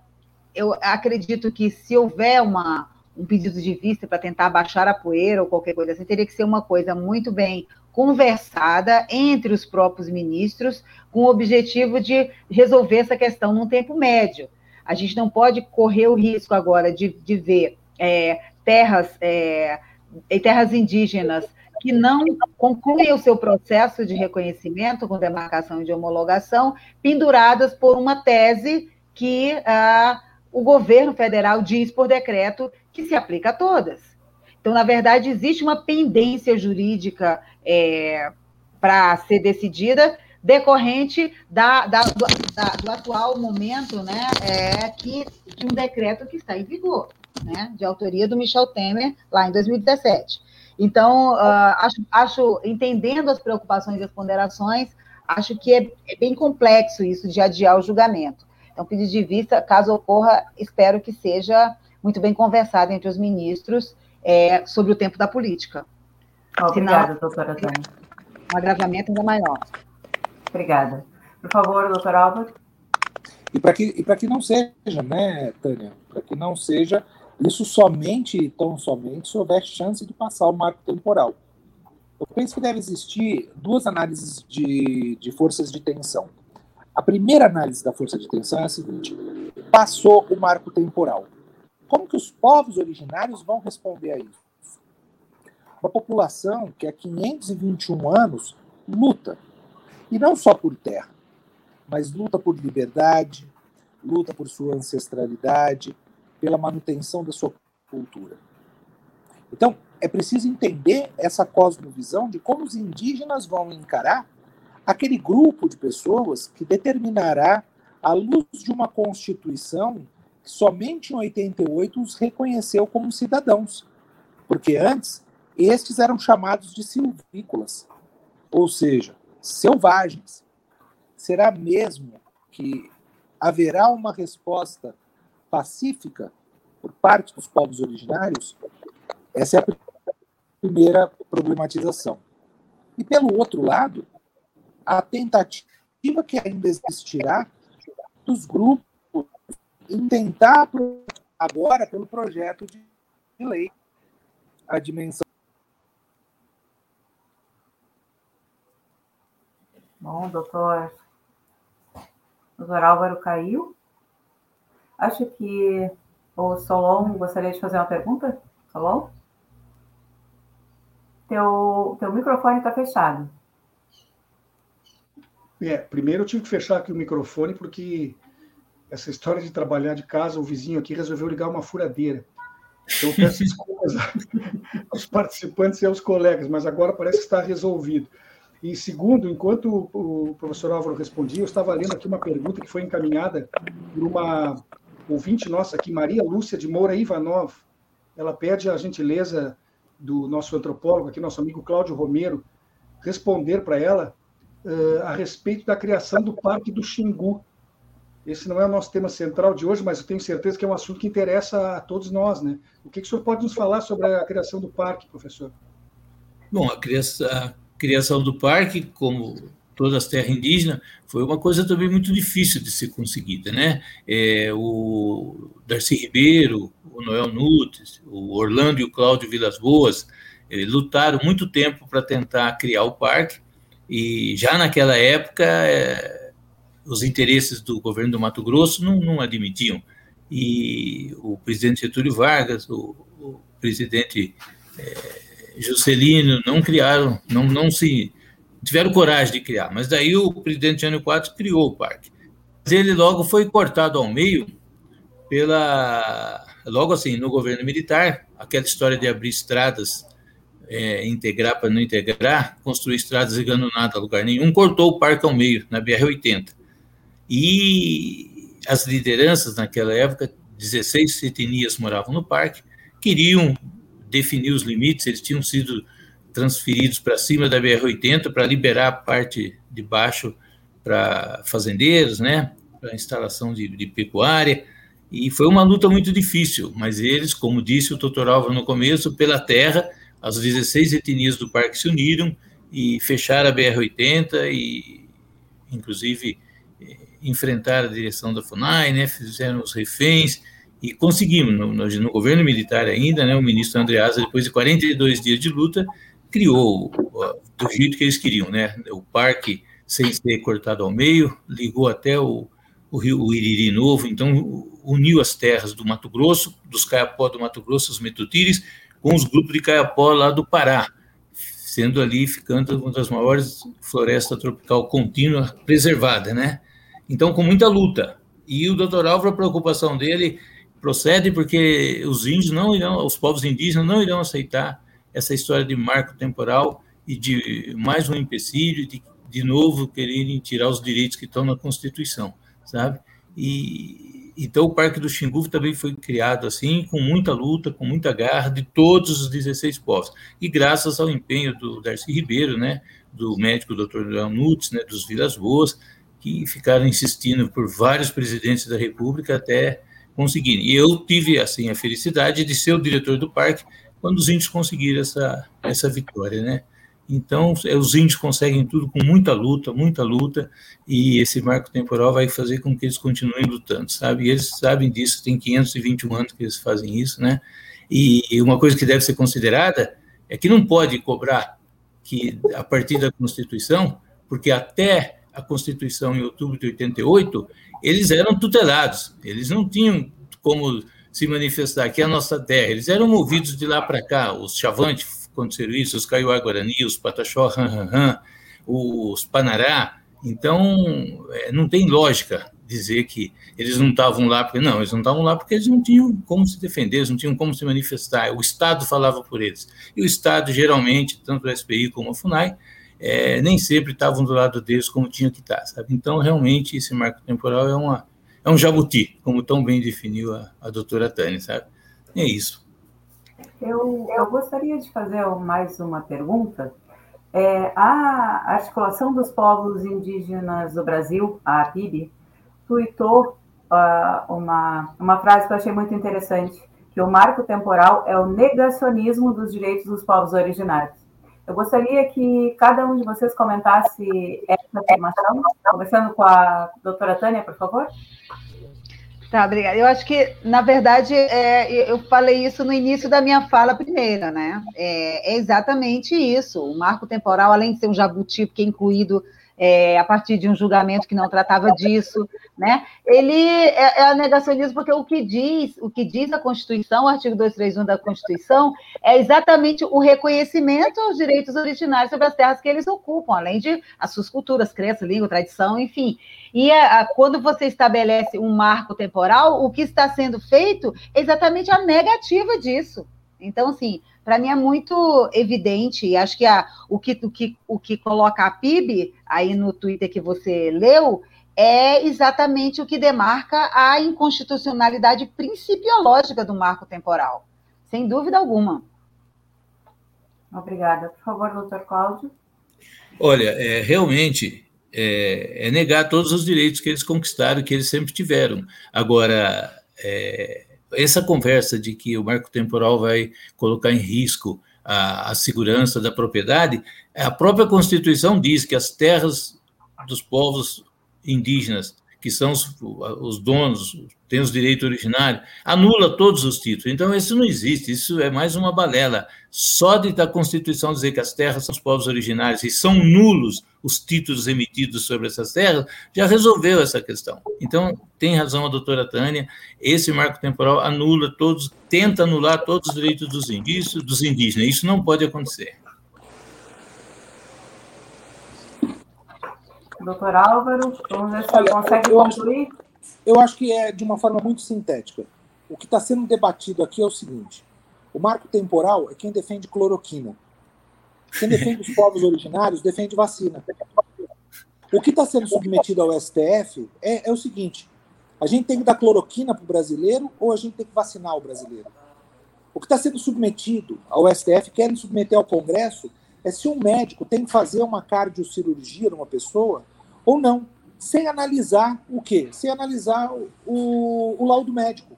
eu acredito que se houver uma, um pedido de vista para tentar baixar a poeira ou qualquer coisa assim, teria que ser uma coisa muito bem conversada entre os próprios ministros, com o objetivo de resolver essa questão num tempo médio. A gente não pode correr o risco agora de, de ver é, terras, é, terras indígenas que não concluem o seu processo de reconhecimento com demarcação e de homologação, penduradas por uma tese que ah, o governo federal diz por decreto que se aplica a todas. Então, na verdade, existe uma pendência jurídica é, para ser decidida decorrente da, da, do, da, do, atual momento, né, é, que, de um decreto que está em vigor, né, de autoria do Michel Temer, lá em 2017. Então, uh, acho, acho, entendendo as preocupações e as ponderações, acho que é, é, bem complexo isso de adiar o julgamento. Então, pedido de vista, caso ocorra, espero que seja muito bem conversado entre os ministros é, sobre o tempo da política. Obrigada, Senão, doutora Tânia. Um agravamento ainda maior. Obrigada. Por favor, doutor Álvaro. E para que, que não seja, né, Tânia? Para que não seja isso somente, tão somente, se houver chance de passar o marco temporal. Eu penso que deve existir duas análises de, de forças de tensão. A primeira análise da força de tensão é a seguinte: passou o marco temporal. Como que os povos originários vão responder a isso? Uma população que há 521 anos luta e não só por terra, mas luta por liberdade, luta por sua ancestralidade, pela manutenção da sua cultura. Então, é preciso entender essa cosmovisão de como os indígenas vão encarar aquele grupo de pessoas que determinará, à luz de uma Constituição que somente em 88 os reconheceu como cidadãos. Porque antes, estes eram chamados de silvícolas, ou seja, selvagens. Será mesmo que haverá uma resposta pacífica por parte dos povos originários? Essa é a primeira problematização. E pelo outro lado, a tentativa que ainda existirá dos grupos em tentar agora pelo projeto de lei a dimensão Bom, doutor, doutor Álvaro caiu. Acho que o Solon gostaria de fazer uma pergunta. Solon? Teu, teu microfone está fechado. É, primeiro eu tive que fechar aqui o microfone porque essa história de trabalhar de casa, o vizinho aqui resolveu ligar uma furadeira. Então eu peço desculpas aos participantes e aos colegas, mas agora parece que está resolvido. E segundo, enquanto o professor Álvaro respondia, eu estava lendo aqui uma pergunta que foi encaminhada por uma ouvinte nossa aqui, Maria Lúcia de Moura Ivanov. Ela pede a gentileza do nosso antropólogo aqui, nosso amigo Cláudio Romero, responder para ela uh, a respeito da criação do Parque do Xingu. Esse não é o nosso tema central de hoje, mas eu tenho certeza que é um assunto que interessa a todos nós, né? O que, que o senhor pode nos falar sobre a criação do parque, professor? Bom, a criação, criação do parque, como todas as terras indígenas, foi uma coisa também muito difícil de ser conseguida, né? É, o Darcy Ribeiro, o Noel Nunes, o Orlando e o Cláudio Vilas Boas eh, lutaram muito tempo para tentar criar o parque, e já naquela época é, os interesses do governo do Mato Grosso não, não admitiam. E o presidente Getúlio Vargas, o, o presidente é, Juscelino não criaram, não, não se tiveram coragem de criar, mas daí o presidente Jânio Quadros criou o parque. Mas ele logo foi cortado ao meio pela, logo assim, no governo militar, aquela história de abrir estradas, é, integrar para não integrar, construir estradas e nada a lugar nenhum, cortou o parque ao meio, na BR-80. E as lideranças naquela época, 16 etnias moravam no parque, queriam definir os limites, eles tinham sido transferidos para cima da BR-80 para liberar a parte de baixo para fazendeiros, né, para instalação de, de, pecuária, e foi uma luta muito difícil, mas eles, como disse o doutor Álvaro no começo, pela terra, as 16 etnias do parque se uniram e fecharam a BR-80 e, inclusive, eh, enfrentaram a direção da FUNAI, né, fizeram os reféns, e conseguimos, no, no, no, governo militar ainda, né, o ministro Andreasa, depois de 42 dias de luta, criou do jeito que eles queriam, né, o parque sem ser cortado ao meio, ligou até o, o rio o Iriri Novo, então uniu as terras do Mato Grosso, dos Caiapó do Mato Grosso, os Metutires, com os grupos de Caiapó lá do Pará, sendo ali ficando uma das maiores florestas tropical contínua preservada, né? Então, com muita luta, E o doutor Álvaro, a preocupação dele procede porque os índios não irão, os povos indígenas não irão aceitar essa história de marco temporal e de mais um empecilho, de, de novo quererem tirar os direitos que estão na Constituição, sabe? E então o Parque do Xingu também foi criado assim, com muita luta, com muita garra de todos os 16 povos. E graças ao empenho do Darcy Ribeiro, né, do médico Dr. Leon Nutz, né, dos Vilas Boas, que ficaram insistindo por vários presidentes da República até conseguirem. E eu tive assim a felicidade de ser o diretor do parque quando os índios conseguiram essa essa vitória, né? Então, é, os índios conseguem tudo com muita luta, muita luta, e esse marco temporal vai fazer com que eles continuem lutando, sabe? E eles sabem disso, tem 521 anos que eles fazem isso, né? E uma coisa que deve ser considerada é que não pode cobrar que a partir da Constituição, porque até a Constituição em outubro de 88, eles eram tutelados, eles não tinham como se manifestar aqui é a nossa terra, eles eram movidos de lá para cá, os chavantes aconteceram isso, os Kaiowá Guarani, os Pataxó, Han, Han, Han, os Panará. Então, é, não tem lógica dizer que eles não estavam lá porque não, eles não estavam lá porque eles não tinham como se defender, eles não tinham como se manifestar. O Estado falava por eles. E o Estado, geralmente, tanto o SPI como a FUNAI, é, nem sempre estavam do lado deles como tinha que estar, sabe? Então, realmente, esse marco temporal é, uma, é um jabuti, como tão bem definiu a, a doutora Tânia, sabe? é isso. Eu, eu gostaria de fazer mais uma pergunta. É, a Articulação dos Povos Indígenas do Brasil, a APIB, tuitou uh, uma, uma frase que eu achei muito interessante, que o marco temporal é o negacionismo dos direitos dos povos originários. Eu gostaria que cada um de vocês comentasse essa afirmação, começando com a doutora Tânia, por favor. Tá, obrigada. Eu acho que, na verdade, é, eu falei isso no início da minha fala primeira, né? É, é, exatamente isso. O marco temporal, além de ser um jabuti, que é incluído é, a partir de um julgamento que não tratava disso, né? Ele é, é negacionismo porque o que diz, o que diz a Constituição, o artigo 231 da Constituição, é exatamente o reconhecimento aos direitos originários sobre as terras que eles ocupam, além de as suas culturas, crenças, língua, tradição, enfim. E a, a, quando você estabelece um marco temporal, o que está sendo feito é exatamente a negativa disso. Então, assim, para mim é muito evidente, e acho que a, o, que, o, que, o que coloca a PIB aí no Twitter que você leu é exatamente o que demarca a inconstitucionalidade principiológica do marco temporal, sem dúvida alguma. Obrigada. Por favor, doutor Cláudio. Olha, é, realmente é, é, negar todos os direitos que eles conquistaram, que eles sempre tiveram. Agora, é, essa conversa de que o marco temporal vai colocar em risco a, a, segurança da propriedade, a própria Constituição diz que as terras dos povos indígenas, que são os, os donos, têm os direitos originários, anula todos os títulos. Então, isso não existe, isso é mais uma balela. Só de a Constituição dizer que as terras são os povos originários e são nulos os títulos emitidos sobre essas terras, já resolveu essa questão. Então, tem razão a doutora Tânia, esse marco temporal anula todos, tenta anular todos os direitos dos indígenas, dos indígenas. Isso não pode acontecer. Doutor Álvaro, vamos ver se Olha, consegue eu concluir. Acho, eu acho que é de uma forma muito sintética. O que está sendo debatido aqui é o seguinte: o marco temporal é quem defende cloroquina. Quem defende os povos originários defende vacina. O que está sendo submetido ao STF é, é, o seguinte: a gente tem que dar cloroquina para o brasileiro ou a gente tem que vacinar o brasileiro? O que está sendo submetido ao STF, querem submeter ao Congresso, é se um médico tem que fazer uma cardiocirurgia numa pessoa ou não, sem analisar o quê? Sem analisar o, o laudo médico.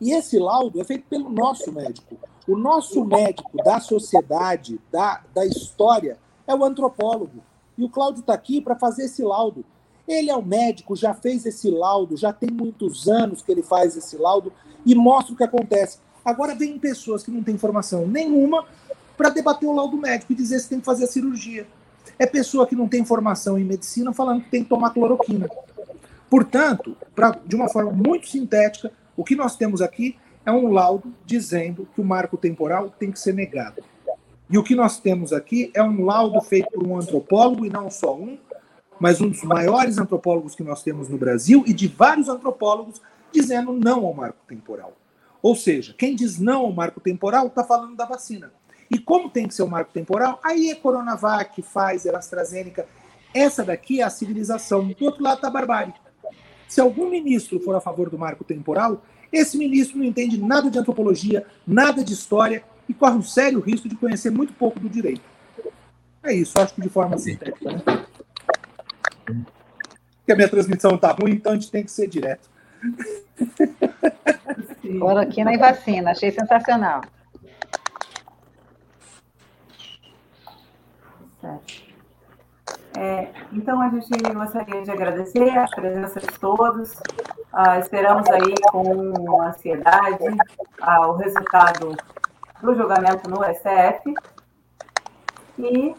E esse laudo é feito pelo nosso médico. O nosso médico da sociedade, da, da história, é o antropólogo. E o Cláudio está aqui para fazer esse laudo. Ele é o médico, já fez esse laudo, já tem muitos anos que ele faz esse laudo e mostra o que acontece. Agora vem pessoas que não têm informação nenhuma para debater o laudo médico e dizer se tem que fazer a cirurgia. É pessoa que não tem formação em medicina falando que tem que tomar cloroquina. Portanto, pra, de uma forma muito sintética, o que nós temos aqui é um laudo dizendo que o marco temporal tem que ser negado. E o que nós temos aqui é um laudo feito por um antropólogo, e não só um, mas um dos maiores antropólogos que nós temos no Brasil e de vários antropólogos dizendo não ao marco temporal. Ou seja, quem diz não ao marco temporal está falando da vacina. E como tem que ser o marco temporal? Aí é Coronavac, Pfizer, AstraZeneca. Essa daqui é a civilização. Do outro lado está a barbárie. Se algum ministro for a favor do marco temporal, esse ministro não entende nada de antropologia, nada de história e corre um sério risco de conhecer muito pouco do direito. É isso, acho que de forma sintética. Né? Porque a minha transmissão está ruim, então a gente tem que ser direto. Cloroquina e vacina, achei sensacional. É, então, a gente gostaria de agradecer a presença de todos. Ah, esperamos aí com ansiedade ah, o resultado do julgamento no STF. E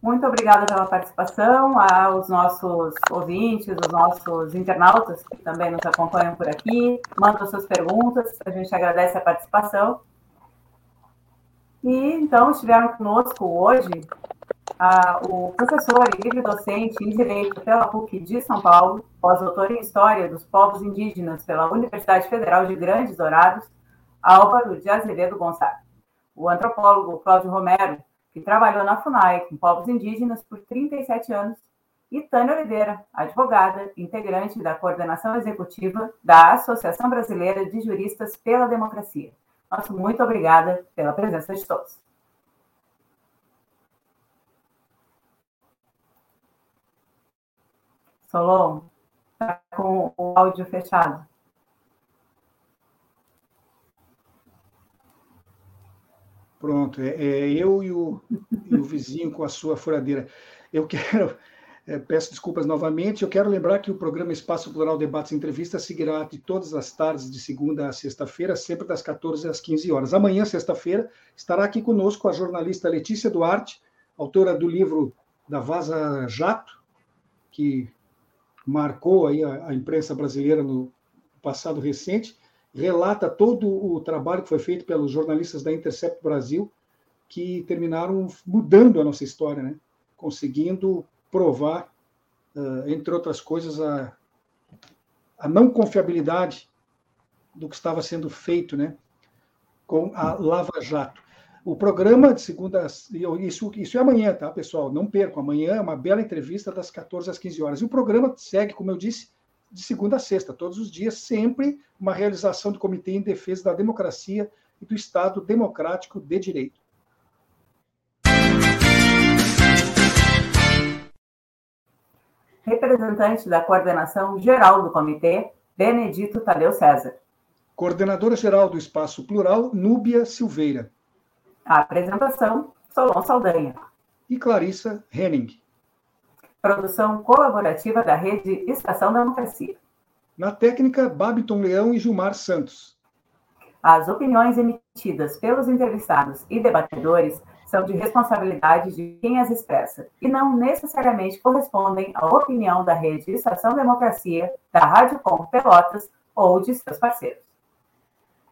muito obrigada pela participação, aos nossos ouvintes, os nossos internautas que também nos acompanham por aqui, mandam suas perguntas, a gente agradece a participação. E então estiveram conosco hoje ah, o professor e livre-docente em Direito pela PUC de São Paulo, pós-doutor em História dos Povos Indígenas pela Universidade Federal de Grandes Dourados, Álvaro de Azevedo Gonçalves. O antropólogo Cláudio Romero, que trabalhou na FUNAI com povos indígenas por 37 anos, e Tânia Oliveira, advogada, integrante da coordenação executiva da Associação Brasileira de Juristas pela Democracia. Nosso muito obrigada pela presença de todos. Solon, está com o áudio fechado. Pronto, é, é eu e o, e o, vizinho com a sua furadeira. Eu quero, é, peço desculpas novamente, eu quero lembrar que o programa Espaço Plural Debates e Entrevistas seguirá de todas as tardes, de segunda a sexta-feira, sempre das 14 às 15 horas. Amanhã, sexta-feira, estará aqui conosco a jornalista Letícia Duarte, autora do livro da Vaza Jato, que marcou aí a, a imprensa brasileira no passado recente, relata todo o trabalho que foi feito pelos jornalistas da Intercept Brasil, que terminaram mudando a nossa história, né? conseguindo provar, uh, entre outras coisas, a, a não confiabilidade do que estava sendo feito né? com a Lava Jato. O programa de segunda. Isso, isso é amanhã, tá, pessoal? Não percam. Amanhã é uma bela entrevista das 14 às 15 horas. E o programa segue, como eu disse, de segunda a sexta, todos os dias, sempre uma realização do Comitê em Defesa da Democracia e do Estado Democrático de Direito. Representante da coordenação geral do comitê, Benedito Tadeu César. Coordenadora geral do Espaço Plural, Núbia Silveira. A apresentação, Solon Saldanha. E Clarissa Henning. Produção colaborativa da rede Estação Democracia. Na técnica, Babiton Leão e Gilmar Santos. As opiniões emitidas pelos entrevistados e debatedores são de responsabilidade de quem as expressa e não necessariamente correspondem à opinião da rede Estação Democracia, da Rádio Com Pelotas ou de seus parceiros.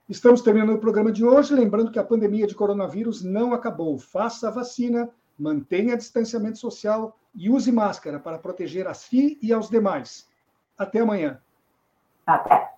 Estamos terminando o programa de hoje, lembrando que a pandemia de coronavírus não acabou. Faça a vacina, mantenha distanciamento social e use máscara para proteger a si e aos demais. Até amanhã. Até.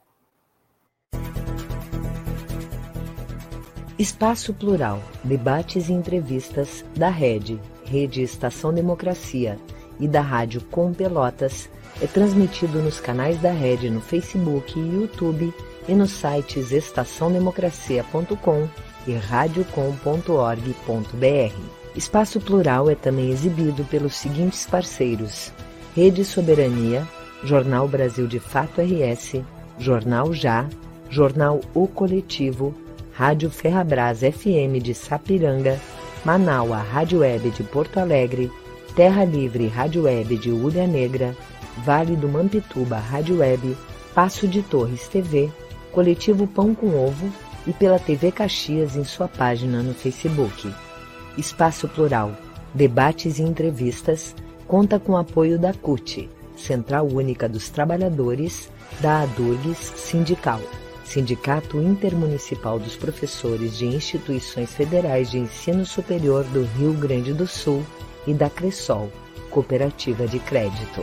Espaço Plural, debates e entrevistas da Rede, Rede Estação Democracia e da Rádio Com Pelotas é transmitido nos canais da Rede no Facebook e YouTube e nos sites estaçãodemocracia.com e radiocom.org.br. Espaço Plural é também exibido pelos seguintes parceiros: Rede Soberania, Jornal Brasil de Fato RS, Jornal Já, Jornal O Coletivo, Rádio Ferrabras FM de Sapiranga, Manaua Rádio Web de Porto Alegre, Terra Livre Rádio Web de Ulha Negra, Vale do Mampituba Rádio Web, Passo de Torres TV, Coletivo Pão com Ovo e pela TV Caxias em sua página no Facebook. Espaço Plural, debates e entrevistas, conta com apoio da CUT, Central Única dos Trabalhadores, da ADURGS Sindical, Sindicato Intermunicipal dos Professores de Instituições Federais de Ensino Superior do Rio Grande do Sul e da Cressol, cooperativa de crédito.